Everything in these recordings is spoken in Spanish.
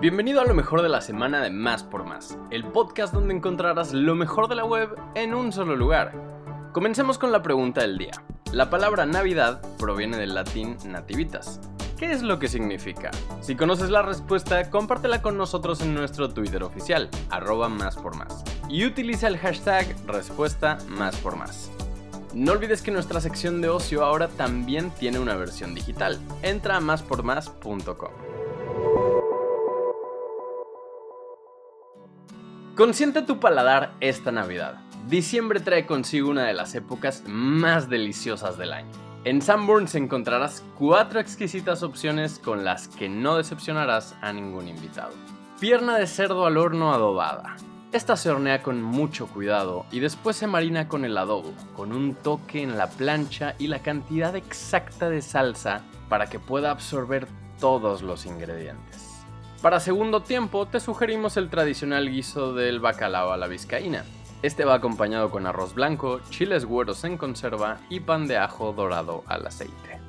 Bienvenido a lo mejor de la semana de Más por Más, el podcast donde encontrarás lo mejor de la web en un solo lugar. Comencemos con la pregunta del día. La palabra Navidad proviene del latín nativitas. ¿Qué es lo que significa? Si conoces la respuesta, compártela con nosotros en nuestro Twitter oficial, arroba más por más. Y utiliza el hashtag respuesta más por más. No olvides que nuestra sección de ocio ahora también tiene una versión digital. Entra a máspormás.com. Consiente tu paladar esta Navidad. Diciembre trae consigo una de las épocas más deliciosas del año. En Sanborns encontrarás cuatro exquisitas opciones con las que no decepcionarás a ningún invitado. Pierna de cerdo al horno adobada. Esta se hornea con mucho cuidado y después se marina con el adobo, con un toque en la plancha y la cantidad exacta de salsa para que pueda absorber todos los ingredientes. Para segundo tiempo, te sugerimos el tradicional guiso del bacalao a la vizcaína. Este va acompañado con arroz blanco, chiles güeros en conserva y pan de ajo dorado al aceite.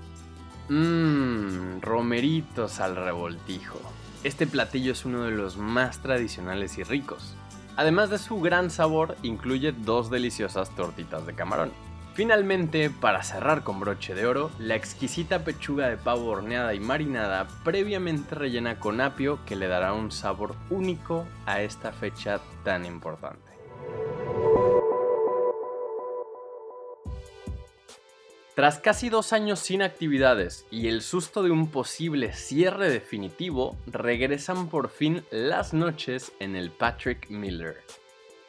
Mmm, romeritos al revoltijo. Este platillo es uno de los más tradicionales y ricos. Además de su gran sabor, incluye dos deliciosas tortitas de camarón. Finalmente, para cerrar con broche de oro, la exquisita pechuga de pavo horneada y marinada previamente rellena con apio que le dará un sabor único a esta fecha tan importante. Tras casi dos años sin actividades y el susto de un posible cierre definitivo, regresan por fin las noches en el Patrick Miller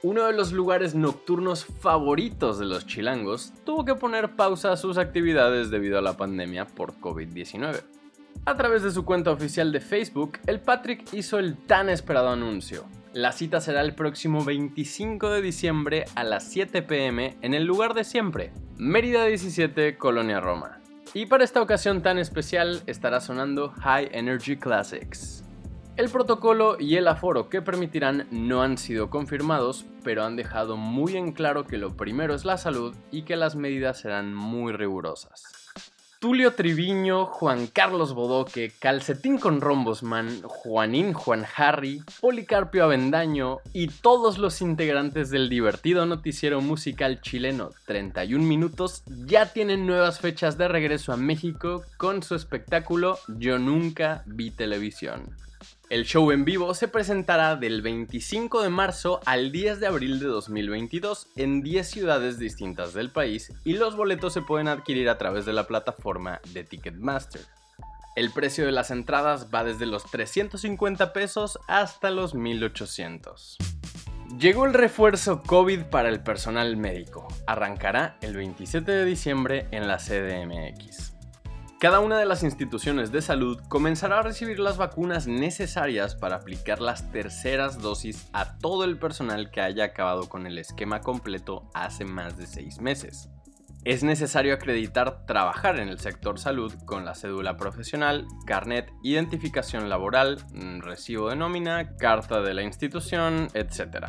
uno de los lugares nocturnos favoritos de los chilangos, tuvo que poner pausa a sus actividades debido a la pandemia por COVID-19. A través de su cuenta oficial de Facebook, el Patrick hizo el tan esperado anuncio. La cita será el próximo 25 de diciembre a las 7 pm en el lugar de siempre, Mérida 17, Colonia Roma. Y para esta ocasión tan especial estará sonando High Energy Classics. El protocolo y el aforo que permitirán no han sido confirmados, pero han dejado muy en claro que lo primero es la salud y que las medidas serán muy rigurosas. Tulio Triviño, Juan Carlos Bodoque, Calcetín con Rombosman, Juanín Juan Harry, Policarpio Avendaño y todos los integrantes del divertido noticiero musical chileno 31 Minutos ya tienen nuevas fechas de regreso a México con su espectáculo Yo Nunca Vi Televisión. El show en vivo se presentará del 25 de marzo al 10 de abril de 2022 en 10 ciudades distintas del país y los boletos se pueden adquirir a través de la plataforma de Ticketmaster. El precio de las entradas va desde los 350 pesos hasta los 1800. Llegó el refuerzo COVID para el personal médico. Arrancará el 27 de diciembre en la CDMX. Cada una de las instituciones de salud comenzará a recibir las vacunas necesarias para aplicar las terceras dosis a todo el personal que haya acabado con el esquema completo hace más de seis meses. Es necesario acreditar trabajar en el sector salud con la cédula profesional, carnet, identificación laboral, mm, recibo de nómina, carta de la institución, etc.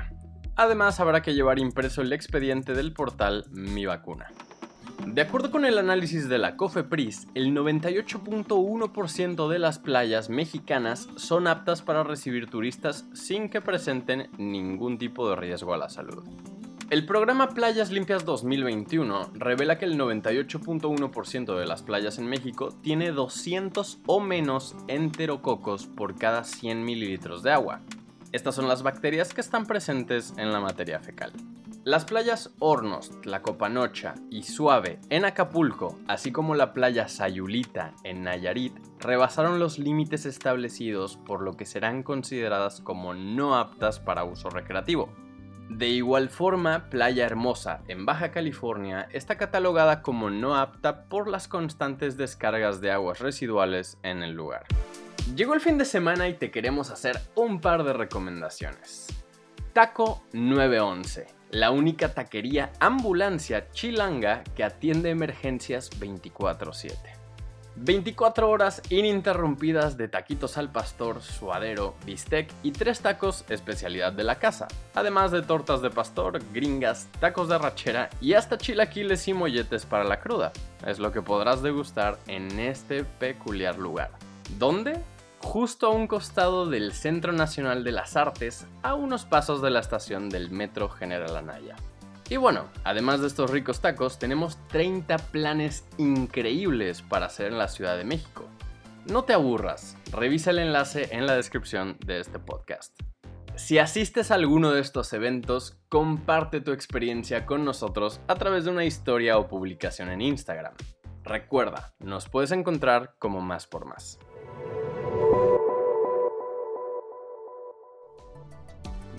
Además, habrá que llevar impreso el expediente del portal Mi Vacuna. De acuerdo con el análisis de la COFEPRIS, el 98.1% de las playas mexicanas son aptas para recibir turistas sin que presenten ningún tipo de riesgo a la salud. El programa Playas Limpias 2021 revela que el 98.1% de las playas en México tiene 200 o menos enterococos por cada 100 mililitros de agua. Estas son las bacterias que están presentes en la materia fecal. Las playas Hornos, Tlacopanocha y Suave en Acapulco, así como la playa Sayulita en Nayarit, rebasaron los límites establecidos por lo que serán consideradas como no aptas para uso recreativo. De igual forma, Playa Hermosa en Baja California está catalogada como no apta por las constantes descargas de aguas residuales en el lugar. Llegó el fin de semana y te queremos hacer un par de recomendaciones. Taco 911 la única taquería ambulancia chilanga que atiende emergencias 24/7. 24 horas ininterrumpidas de taquitos al pastor, suadero, bistec y tres tacos especialidad de la casa, además de tortas de pastor, gringas, tacos de rachera y hasta chilaquiles y molletes para la cruda. Es lo que podrás degustar en este peculiar lugar. ¿Dónde? Justo a un costado del Centro Nacional de las Artes, a unos pasos de la estación del Metro General Anaya. Y bueno, además de estos ricos tacos, tenemos 30 planes increíbles para hacer en la Ciudad de México. No te aburras, revisa el enlace en la descripción de este podcast. Si asistes a alguno de estos eventos, comparte tu experiencia con nosotros a través de una historia o publicación en Instagram. Recuerda, nos puedes encontrar como más por más.